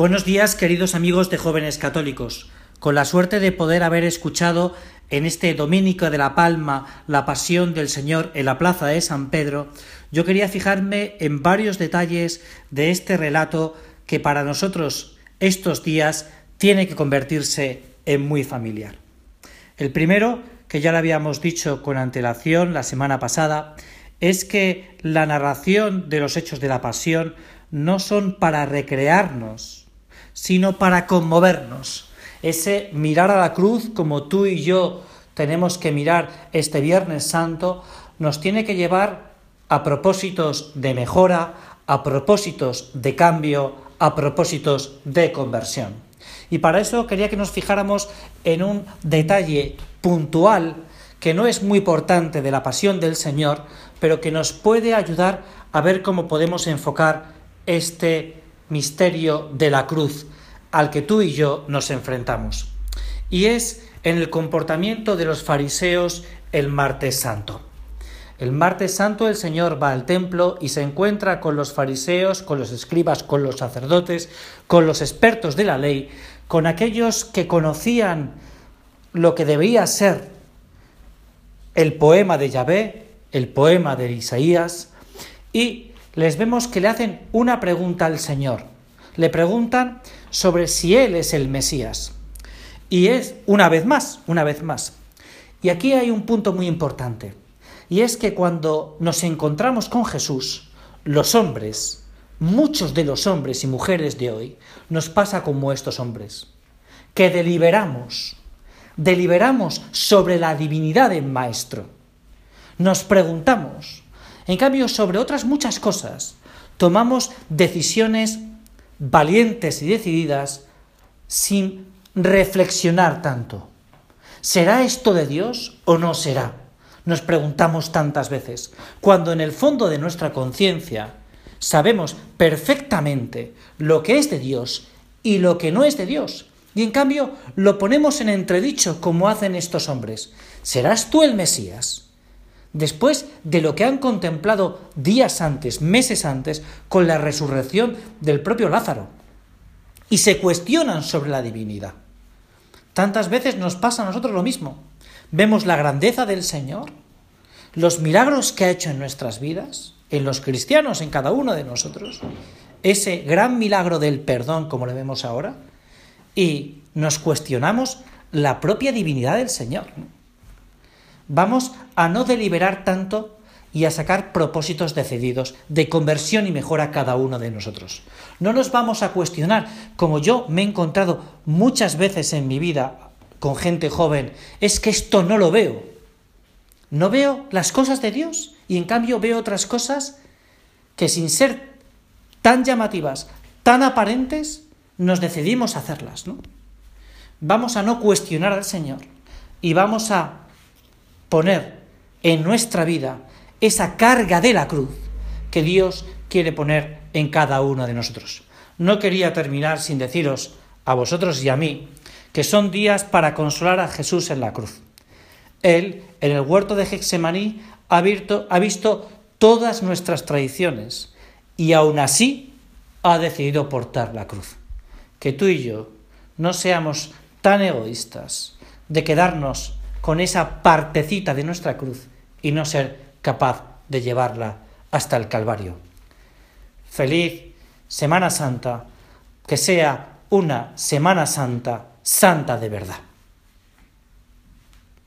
Buenos días, queridos amigos de jóvenes católicos. Con la suerte de poder haber escuchado en este Domínico de la Palma la pasión del Señor en la plaza de San Pedro, yo quería fijarme en varios detalles de este relato que para nosotros estos días tiene que convertirse en muy familiar. El primero, que ya lo habíamos dicho con antelación la semana pasada, es que la narración de los hechos de la pasión no son para recrearnos, sino para conmovernos. Ese mirar a la cruz como tú y yo tenemos que mirar este Viernes Santo nos tiene que llevar a propósitos de mejora, a propósitos de cambio, a propósitos de conversión. Y para eso quería que nos fijáramos en un detalle puntual que no es muy importante de la pasión del Señor, pero que nos puede ayudar a ver cómo podemos enfocar este misterio de la cruz al que tú y yo nos enfrentamos. Y es en el comportamiento de los fariseos el martes santo. El martes santo el Señor va al templo y se encuentra con los fariseos, con los escribas, con los sacerdotes, con los expertos de la ley, con aquellos que conocían lo que debía ser el poema de Yahvé, el poema de Isaías, y les vemos que le hacen una pregunta al Señor. Le preguntan sobre si Él es el Mesías. Y es una vez más, una vez más. Y aquí hay un punto muy importante. Y es que cuando nos encontramos con Jesús, los hombres, muchos de los hombres y mujeres de hoy, nos pasa como estos hombres, que deliberamos, deliberamos sobre la divinidad del Maestro. Nos preguntamos, en cambio, sobre otras muchas cosas, tomamos decisiones valientes y decididas sin reflexionar tanto. ¿Será esto de Dios o no será? Nos preguntamos tantas veces, cuando en el fondo de nuestra conciencia sabemos perfectamente lo que es de Dios y lo que no es de Dios. Y en cambio lo ponemos en entredicho como hacen estos hombres. ¿Serás tú el Mesías? Después de lo que han contemplado días antes, meses antes, con la resurrección del propio Lázaro. Y se cuestionan sobre la divinidad. Tantas veces nos pasa a nosotros lo mismo. Vemos la grandeza del Señor, los milagros que ha hecho en nuestras vidas, en los cristianos, en cada uno de nosotros, ese gran milagro del perdón como lo vemos ahora, y nos cuestionamos la propia divinidad del Señor. Vamos a no deliberar tanto y a sacar propósitos decididos de conversión y mejora cada uno de nosotros. No nos vamos a cuestionar, como yo me he encontrado muchas veces en mi vida con gente joven, es que esto no lo veo. No veo las cosas de Dios y en cambio veo otras cosas que sin ser tan llamativas, tan aparentes, nos decidimos a hacerlas, ¿no? Vamos a no cuestionar al Señor y vamos a poner en nuestra vida esa carga de la cruz que Dios quiere poner en cada uno de nosotros. No quería terminar sin deciros a vosotros y a mí que son días para consolar a Jesús en la cruz. Él, en el huerto de Hexemaní, ha visto, todas nuestras tradiciones y aún así ha decidido portar la cruz que tú y yo no seamos tan egoístas de quedarnos con esa partecita de nuestra cruz y no ser capaz de llevarla hasta el Calvario. Feliz Semana Santa, que sea una Semana Santa, santa de verdad.